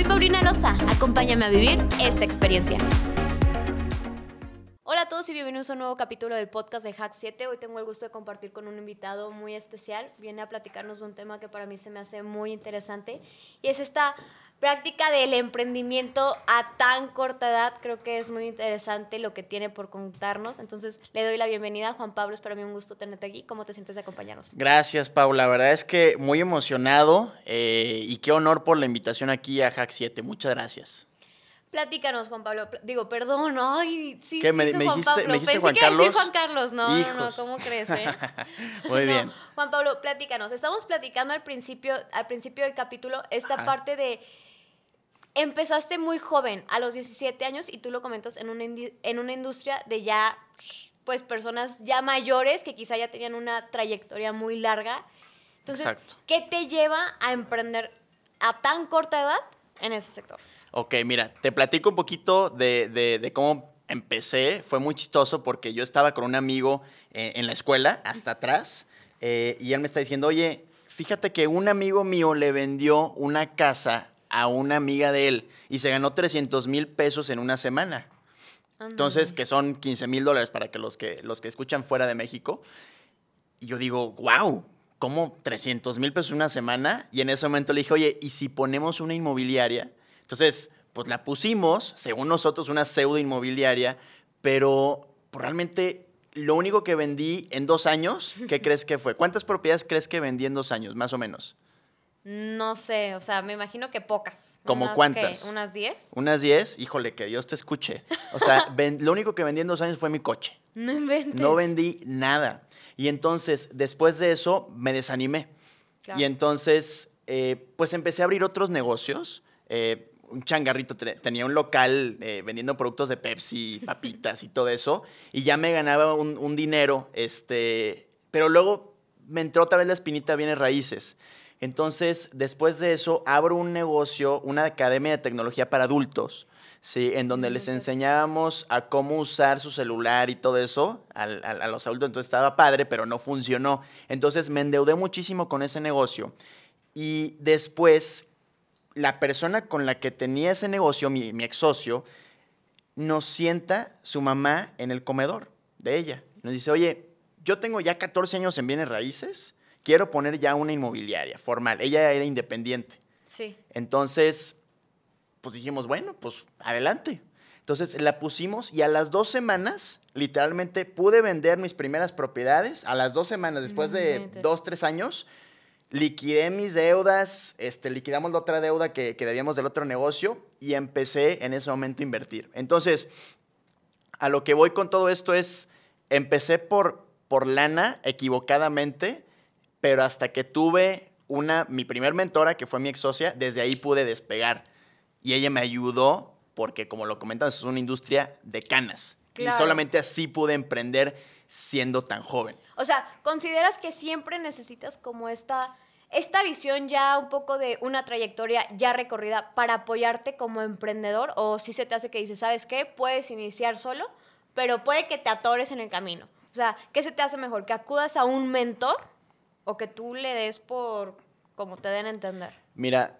Soy Paulina Loza, acompáñame a vivir esta experiencia. Hola a todos y bienvenidos a un nuevo capítulo del podcast de Hack 7. Hoy tengo el gusto de compartir con un invitado muy especial. Viene a platicarnos de un tema que para mí se me hace muy interesante y es esta práctica del emprendimiento a tan corta edad. Creo que es muy interesante lo que tiene por contarnos. Entonces le doy la bienvenida a Juan Pablo. Es para mí un gusto tenerte aquí. ¿Cómo te sientes de acompañarnos? Gracias, Paula. La verdad es que muy emocionado eh, y qué honor por la invitación aquí a Hack 7. Muchas gracias. Platícanos, Juan Pablo. Digo, perdón, ay, sí, ¿Qué, me, me Juan dijiste, me dijiste Pensé Juan que a decir Carlos? Juan Carlos. No, no, no, Hijos. ¿cómo crees, eh? Muy No, bien. Juan Pablo, platícanos. Estamos platicando al principio, al principio del capítulo esta Ajá. parte de empezaste muy joven, a los 17 años, y tú lo comentas en una, en una industria de ya, pues, personas ya mayores que quizá ya tenían una trayectoria muy larga. Entonces, Exacto. ¿qué te lleva a emprender a tan corta edad en ese sector? Ok, mira, te platico un poquito de, de- de cómo empecé. Fue muy chistoso porque yo estaba con un amigo eh, en la escuela, hasta atrás, eh, y él me está diciendo, oye, fíjate que un amigo mío le vendió una casa a una amiga de él y se ganó 300 mil pesos en una semana. Entonces, que son 15 mil dólares para que los, que los que escuchan fuera de México. Y yo digo, wow, ¿cómo 300 mil pesos en una semana? Y en ese momento le dije, oye, ¿y si ponemos una inmobiliaria? Entonces, pues la pusimos, según nosotros, una pseudo inmobiliaria, pero pues, realmente lo único que vendí en dos años, ¿qué crees que fue? ¿Cuántas propiedades crees que vendí en dos años, más o menos? No sé, o sea, me imagino que pocas. ¿Cómo Unas, cuántas? ¿qué? ¿Unas 10? Unas 10, híjole, que Dios te escuche. O sea, ven- lo único que vendí en dos años fue mi coche. No inventes. No vendí nada. Y entonces, después de eso, me desanimé. Claro. Y entonces, eh, pues empecé a abrir otros negocios. Eh, un changarrito te- tenía un local eh, vendiendo productos de Pepsi, papitas y todo eso. Y ya me ganaba un, un dinero. Este, pero luego me entró otra vez la espinita bienes raíces. Entonces, después de eso, abro un negocio, una academia de tecnología para adultos. Sí, en donde les enseñábamos a cómo usar su celular y todo eso a los adultos. Entonces estaba padre, pero no funcionó. Entonces me endeudé muchísimo con ese negocio. Y después, la persona con la que tenía ese negocio, mi, mi ex socio, nos sienta su mamá en el comedor de ella. Nos dice, oye, yo tengo ya 14 años en bienes raíces, quiero poner ya una inmobiliaria formal. Ella era independiente. Sí. Entonces, pues dijimos, bueno, pues adelante. Entonces la pusimos y a las dos semanas, literalmente, pude vender mis primeras propiedades. A las dos semanas, después de dos, tres años, liquidé mis deudas, este, liquidamos la otra deuda que, que debíamos del otro negocio y empecé en ese momento a invertir. Entonces, a lo que voy con todo esto es, empecé por, por lana equivocadamente, pero hasta que tuve una, mi primer mentora, que fue mi ex socia, desde ahí pude despegar. Y ella me ayudó porque, como lo comentas, es una industria de canas. Claro. Y solamente así pude emprender siendo tan joven. O sea, ¿consideras que siempre necesitas como esta, esta visión ya un poco de una trayectoria ya recorrida para apoyarte como emprendedor? ¿O si se te hace que dices, ¿sabes qué? Puedes iniciar solo, pero puede que te atores en el camino. O sea, ¿qué se te hace mejor? ¿Que acudas a un mentor o que tú le des por como te den a entender? Mira,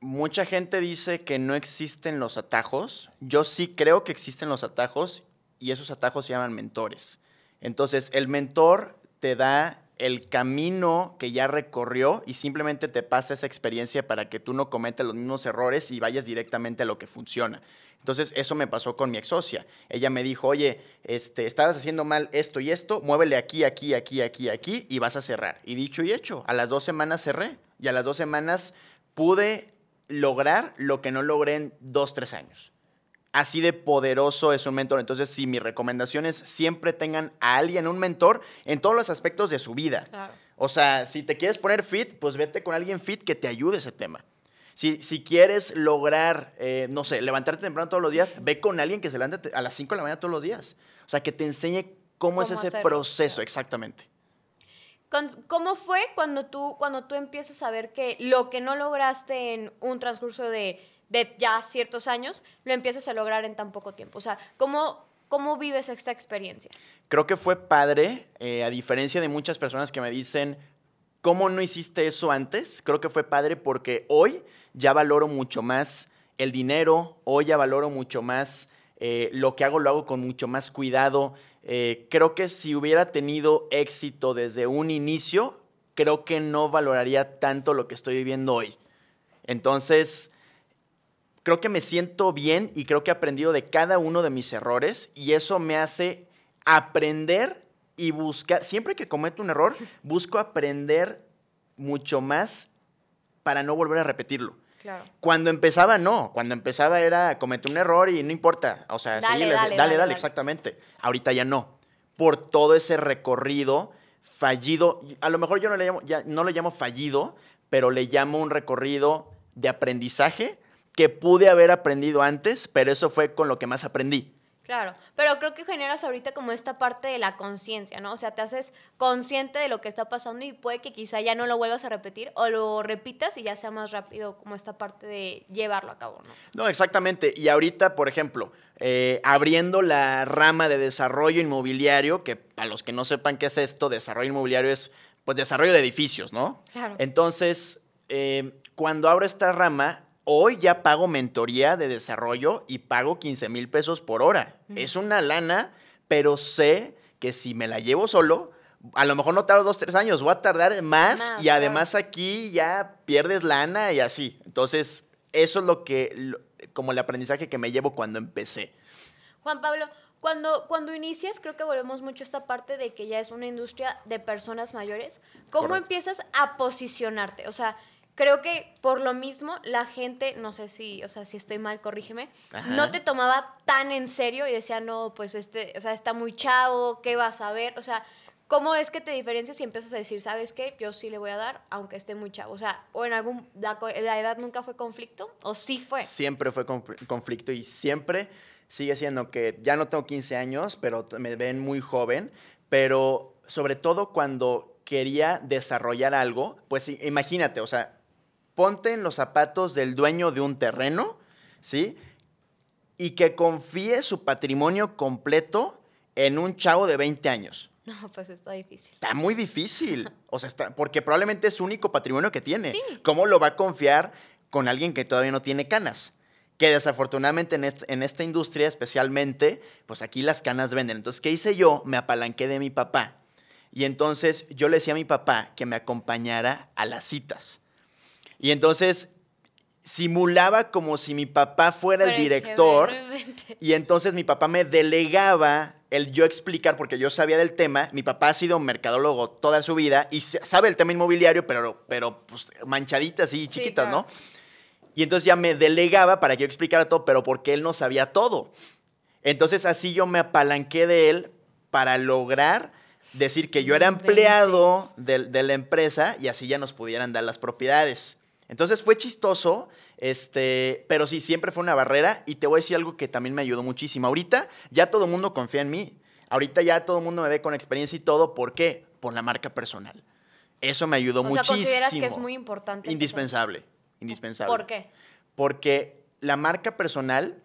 mucha gente dice que no existen los atajos. Yo sí creo que existen los atajos y esos atajos se llaman mentores. Entonces, el mentor te da el camino que ya recorrió y simplemente te pasa esa experiencia para que tú no cometas los mismos errores y vayas directamente a lo que funciona. Entonces, eso me pasó con mi ex socia. Ella me dijo, oye, este, estabas haciendo mal esto y esto, muévele aquí, aquí, aquí, aquí, aquí y vas a cerrar. Y dicho y hecho, a las dos semanas cerré. Y a las dos semanas pude lograr lo que no logré en dos, tres años. Así de poderoso es un mentor. Entonces, sí, mi recomendación es siempre tengan a alguien, un mentor, en todos los aspectos de su vida. Claro. O sea, si te quieres poner fit, pues vete con alguien fit que te ayude ese tema. Si, si quieres lograr, eh, no sé, levantarte temprano todos los días, ve con alguien que se levante a las 5 de la mañana todos los días. O sea, que te enseñe cómo, es ese hacerlo, proceso, exactamente. ¿Cómo fue cuando tú, cuando tú empiezas a ver que lo que no lograste en un transcurso de, de ya ciertos años, lo empiezas a lograr en tan poco tiempo? O sea, ¿cómo, cómo vives esta experiencia? Creo que fue padre, eh, a diferencia de muchas personas que me dicen, ¿cómo no hiciste eso antes? Creo que fue padre porque hoy ya valoro mucho más el dinero, hoy ya valoro mucho más eh, lo que hago, lo hago con mucho más cuidado. Eh, creo que si hubiera tenido éxito desde un inicio, creo que no valoraría tanto lo que estoy viviendo hoy. Entonces, creo que me siento bien y creo que he aprendido de cada uno de mis errores y eso me hace aprender y buscar, siempre que cometo un error, busco aprender mucho más para no volver a repetirlo. Claro. Cuando empezaba, no. Cuando empezaba era cometer un error y no importa. O sea, Dale, dale, dale, dale, dale, dale. exactamente. Ahorita ya no. Por todo ese recorrido fallido. A lo mejor yo no le llamo, ya, no le llamo fallido, pero le llamo un recorrido de aprendizaje que pude haber aprendido antes, pero eso fue con lo que más aprendí. Claro, pero creo que generas ahorita como esta parte de la conciencia, ¿no? O sea, te haces consciente de lo que está pasando y puede que quizá ya no lo vuelvas a repetir o lo repitas y ya sea más rápido como esta parte de llevarlo a cabo, ¿no? No, exactamente. Y ahorita, por ejemplo, eh, abriendo la rama de desarrollo inmobiliario, que para los que no sepan qué es esto, desarrollo inmobiliario es pues desarrollo de edificios, ¿no? Claro. Entonces, eh, cuando abro esta rama, hoy ya pago mentoría de desarrollo y pago 15 mil pesos por hora. Es una lana, pero sé que si me la llevo solo, a lo mejor no tardo dos, tres años, voy a tardar más, Más, y además aquí ya pierdes lana y así. Entonces, eso es lo que, lo- como el aprendizaje que me llevo cuando empecé. Juan Pablo, cuando, cuando inicias, creo que volvemos mucho a esta parte de que ya es una industria de personas mayores. ¿Cómo Correcto. empiezas a posicionarte? O sea, creo que por lo mismo la gente, no sé si, o sea, si estoy mal, corrígeme, Ajá. no te tomaba tan en serio y decía, no, pues este, o sea, está muy chavo, ¿qué vas a ver? O sea, ¿cómo es que te diferencias y empiezas a decir, sabes qué? Yo sí le voy a dar, aunque esté muy chavo. O sea, o en algún, la, edad nunca fue conflicto, o sí fue. Siempre fue conf- conflicto y siempre sigue siendo que ya no tengo 15 años, pero me ven muy joven, pero sobre todo cuando quería desarrollar algo, pues imagínate, o sea, ponte en los zapatos del dueño de un terreno, ¿sí? Y que confíe su patrimonio completo en un chavo de 20 años. No, pues está difícil. Está muy difícil. O sea, está, porque probablemente es su único patrimonio que tiene. Sí. ¿Cómo lo va a confiar con alguien que todavía no tiene canas? Que desafortunadamente en, en esta industria especialmente, pues aquí las canas venden. Entonces, ¿qué hice yo? Me apalanqué de mi papá. Y entonces yo le decía a mi papá que me acompañara a las citas. Y entonces simulaba como si mi papá fuera el Pero director. Y entonces mi papá me delegaba el yo explicar, porque yo sabía del tema. Mi papá ha sido mercadólogo toda su vida y sa- sabe el tema inmobiliario, pero, pero pues, manchaditas y Sí, chiquitas, claro. ¿no? Y entonces ya me delegaba para que yo explicara todo, pero porque él no sabía todo. Entonces así yo me apalanqué de él para lograr decir que yo era empleado de, de la empresa y así ya nos pudieran dar las propiedades. Entonces fue chistoso, este, pero sí, siempre fue una barrera y te voy a decir algo que también me ayudó muchísimo. Ahorita ya todo el mundo confía en mí. Ahorita ya todo el mundo me ve con experiencia y todo. ¿Por qué? Por la marca personal. Eso me ayudó O sea, muchísimo. consideras que es muy importante. Indispensable, indispensable. ¿Por qué? Porque la marca personal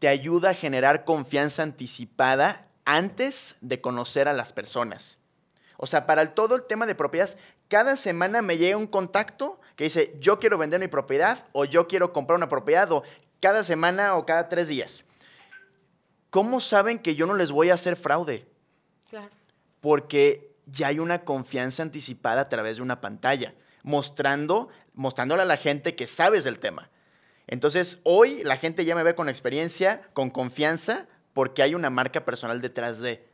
te ayuda a generar confianza anticipada antes de conocer a las personas. O sea, para el- todo el tema de propiedades, cada semana me llega un contacto que dice, yo quiero vender mi propiedad o yo quiero comprar una propiedad o cada semana o cada tres días. ¿Cómo saben que yo no les voy a hacer fraude? Claro. porque ya hay una confianza anticipada a través de una pantalla, mostrando, mostrándole a la gente que sabes del tema. Entonces, hoy la gente ya me ve con experiencia, con confianza, porque hay una marca personal detrás de.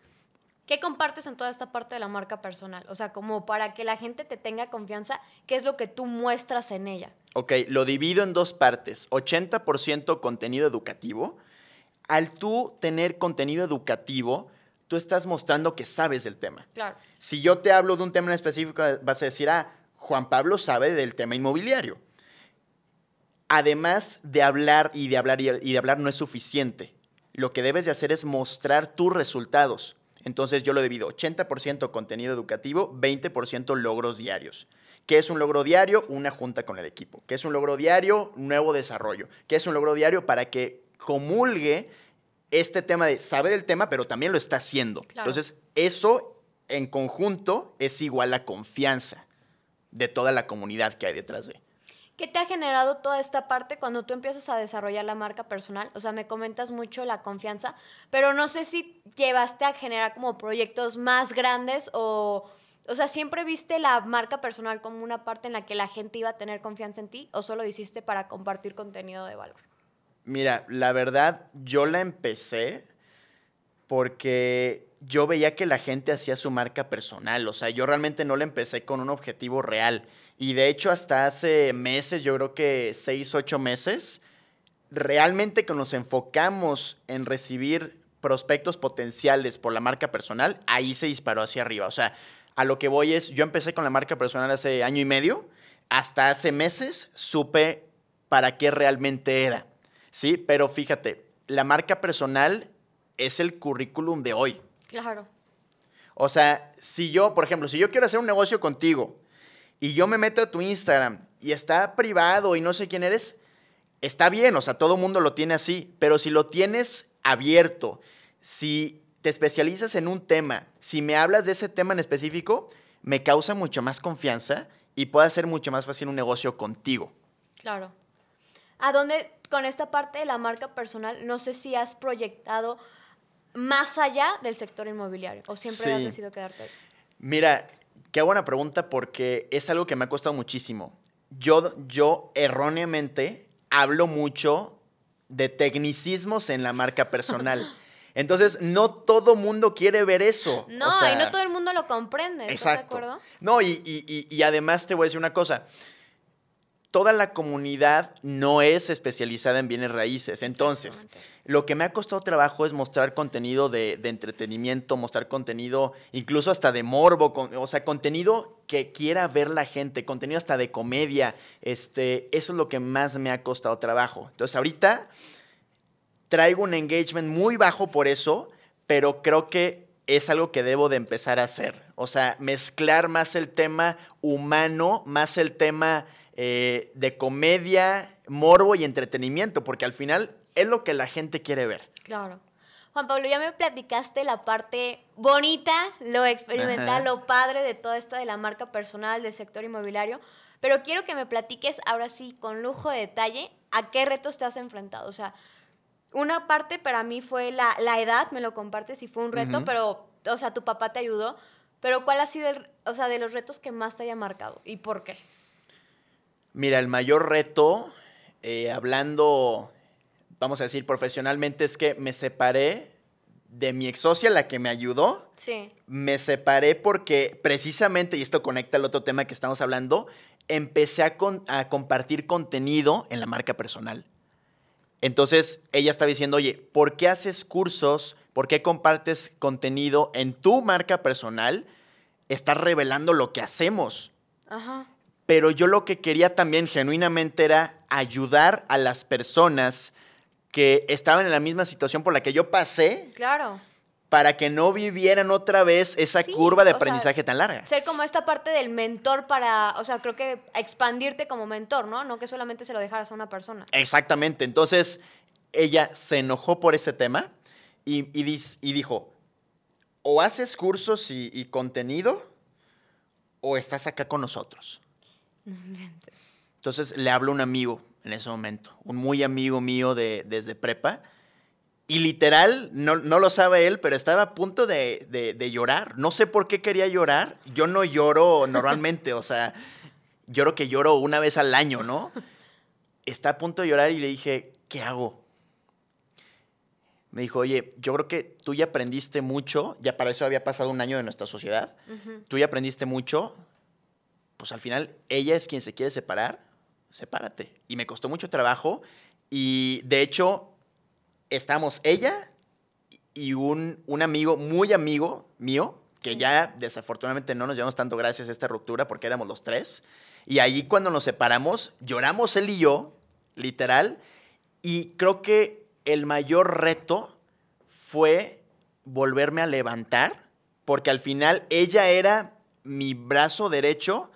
¿Qué compartes en toda esta parte de la marca personal? O sea, como para que la gente te tenga confianza, ¿qué es lo que tú muestras en ella? Ok, lo divido en dos partes. 80% contenido educativo. Al tú tener contenido educativo, tú estás mostrando que sabes del tema. Claro. Si yo te hablo de un tema en específico, vas a decir, ah, Juan Pablo sabe del tema inmobiliario. además de hablar y de hablar y de hablar no es suficiente. Lo que debes de hacer es mostrar tus resultados. Entonces yo lo divido 80% contenido educativo, 20% logros diarios. ¿Qué es un logro diario? Una junta con el equipo. ¿Qué es un logro diario? Nuevo desarrollo. ¿Qué es un logro diario? Para que comulgue este tema de saber el tema, pero también lo está haciendo. Entonces, eso en conjunto es igual a confianza de toda la comunidad que hay detrás de. ¿Qué te ha generado toda esta parte cuando tú empiezas a desarrollar la marca personal? O sea, me comentas mucho la confianza, pero no sé si llevaste a generar como proyectos más grandes o, o sea, ¿siempre viste la marca personal como una parte en la que la gente iba a tener confianza en ti o solo lo hiciste para compartir contenido de valor? Mira, la verdad, yo la empecé porque yo veía que la gente hacía su marca personal. O sea, yo realmente no la empecé con un objetivo real. Y de hecho, hasta hace meses, yo creo que seis, ocho meses, realmente que nos enfocamos en recibir prospectos potenciales por la marca personal, ahí se disparó hacia arriba. O sea, a lo que voy es, yo empecé con la marca personal hace año y medio, hasta hace meses supe para qué realmente era. Sí, pero fíjate, la marca personal es el currículum de hoy. Claro. O sea, si yo, por ejemplo, si yo quiero hacer un negocio contigo, y yo me meto a tu Instagram y está privado y no sé quién eres, está bien, o sea, todo mundo lo tiene así, pero si lo tienes abierto, si te especializas en un tema, si me hablas de ese tema en específico, me causa mucho más confianza y puede hacer mucho más fácil un negocio contigo. Claro. ¿A dónde, con esta parte de la marca personal, no sé si has proyectado más allá del sector inmobiliario o siempre has decidido quedarte ahí? Mira, Qué buena pregunta porque es algo que me ha costado muchísimo. Yo, yo erróneamente hablo mucho de tecnicismos en la marca personal. Entonces, no todo mundo quiere ver eso. No, y no todo el mundo lo comprende. ¿Estás de acuerdo? No, y, y, además te voy a decir una cosa toda la comunidad no es especializada en bienes raíces. Entonces, lo que me ha costado trabajo es mostrar contenido de, entretenimiento, mostrar contenido incluso hasta de morbo, o sea, contenido que quiera ver la gente, contenido hasta de comedia. Este, eso es lo que más me ha costado trabajo. Entonces, ahorita traigo un engagement muy bajo por eso, pero creo que es algo que debo de empezar a hacer. O sea, mezclar más el tema humano, más el tema eh, de comedia, morbo y entretenimiento, porque al final es lo que la gente quiere ver. Claro. Juan Pablo, ya me platicaste la parte bonita, lo experimental, lo padre de toda esta de la marca personal del sector inmobiliario, pero quiero que me platiques ahora sí con lujo de detalle a qué retos te has enfrentado. O sea, una parte para mí fue la, edad, me lo compartes y fue un reto, pero, o sea, tu papá te ayudó, pero ¿cuál ha sido, el, o sea, de los retos que más te haya marcado y por qué? Mira, el mayor reto, eh, hablando, vamos a decir, profesionalmente, es que me separé de mi ex socia, la que me ayudó. Sí. Me separé porque precisamente, y esto conecta al otro tema que estamos hablando, empecé a, a compartir contenido en la marca personal. Entonces ella estaba diciendo, oye, ¿por qué haces cursos? ¿Por qué compartes contenido en tu marca personal? Estás revelando lo que hacemos. Ajá pero yo lo que quería también genuinamente era ayudar a las personas que estaban en la misma situación por la que yo pasé. Claro. Para que no vivieran otra vez esa curva de aprendizaje tan larga. Ser como esta parte del mentor para, o sea, creo que expandirte como mentor, ¿no? No que solamente se lo dejaras a una persona. Exactamente. Entonces, ella se enojó por ese tema y, y, dijo, o haces cursos y, y contenido o estás acá con nosotros. Entonces le hablo a un amigo en ese momento, un muy amigo mío de, desde prepa. Y literal, no, lo sabe él, pero estaba a punto de, llorar. No sé por qué quería llorar. Yo no lloro normalmente, o sea, lloro que lloro una vez al año, ¿no? Está a punto de llorar y le dije, ¿qué hago? Me dijo, oye, yo creo que tú ya aprendiste mucho, ya para eso había pasado un año de nuestra sociedad, tú ya aprendiste mucho, pues al final ella es quien se quiere separar, sepárate. Y me costó mucho trabajo y de hecho estamos ella y un, un amigo, muy amigo mío, que ya desafortunadamente no nos llevamos tanto gracias a esta ruptura porque éramos los tres. Y ahí cuando nos separamos, lloramos él y yo literal. Y creo que el mayor reto fue volverme a levantar, porque al final ella era mi brazo derecho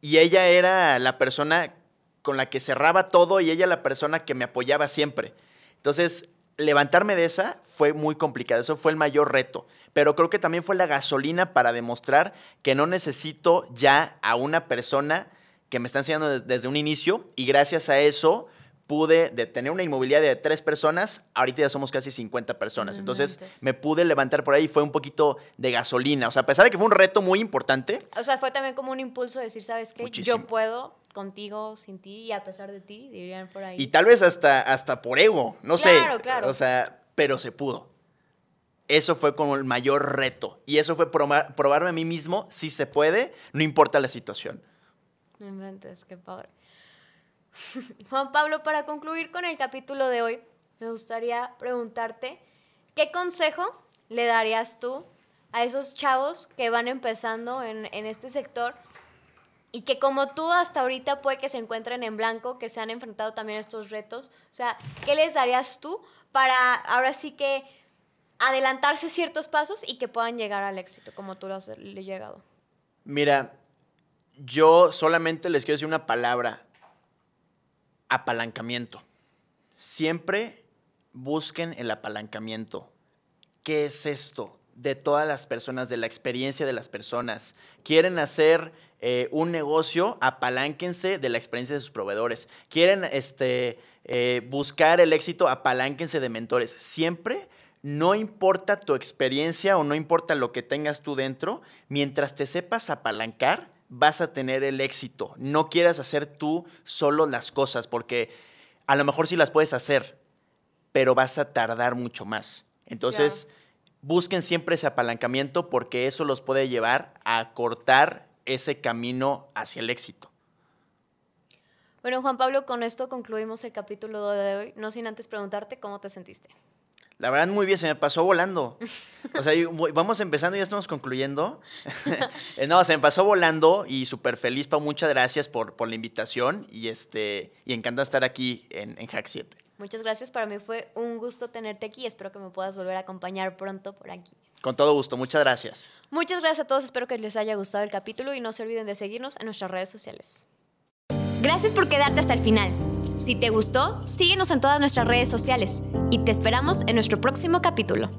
y ella era la persona con la que cerraba todo y ella la persona que me apoyaba siempre. Entonces, levantarme de esa fue muy complicado, eso fue el mayor reto, pero creo que también fue la gasolina para demostrar que no necesito ya a una persona que me está enseñando desde un inicio y gracias a eso pude de tener una inmobiliaria de tres personas, ahorita ya somos casi 50 personas. Entonces me pude levantar por ahí y fue un poquito de gasolina. O sea, a pesar de que fue un reto muy importante. O sea, fue también como un impulso de decir, ¿sabes qué? Yo puedo contigo, sin ti y a pesar de ti, dirían por ahí. Y tal vez hasta, hasta por ego, no sé. Claro, claro. O sea, pero se pudo. Eso fue como el mayor reto. Y eso fue probarme a mí mismo si se puede, no importa la situación. No inventes, qué padre. Juan Pablo, para concluir con el capítulo de hoy, me gustaría preguntarte, ¿qué consejo le darías tú a esos chavos que van empezando en, este sector y que como tú hasta ahorita puede que se encuentren en blanco, que se han enfrentado también a estos retos? O sea, ¿qué les darías tú para ahora sí que adelantarse ciertos pasos y que puedan llegar al éxito como tú lo has llegado? Mira, yo solamente les quiero decir una palabra, apalancamiento. Siempre busquen el apalancamiento. ¿Qué es esto? De todas las personas, de la experiencia de las personas. Quieren hacer eh, un negocio, apalánquense de la experiencia de sus proveedores. Quieren este, eh, buscar el éxito, apalánquense de mentores. Siempre, no importa tu experiencia o no importa lo que tengas tú dentro, mientras te sepas apalancar, vas a tener el éxito. No quieras hacer tú solo las cosas, porque a lo mejor sí las puedes hacer, pero vas a tardar mucho más. Entonces, busquen siempre ese apalancamiento porque eso los puede llevar a cortar ese camino hacia el éxito. Bueno, Juan Pablo, con esto concluimos el capítulo de hoy, no sin antes preguntarte cómo te sentiste. La verdad, muy bien, se me pasó volando. O sea, vamos empezando y ya estamos concluyendo. Eh, no, se me pasó volando y súper feliz, Pau. Muchas gracias por, por la invitación y, este, y encantado estar aquí en, en Hack 7. Muchas gracias, para mí fue un gusto tenerte aquí. Espero que me puedas volver a acompañar pronto por aquí. Con todo gusto, muchas gracias. Muchas gracias a todos, espero que les haya gustado el capítulo y no se olviden de seguirnos en nuestras redes sociales. Gracias por quedarte hasta el final. Si te gustó, síguenos en todas nuestras redes sociales y te esperamos en nuestro próximo capítulo.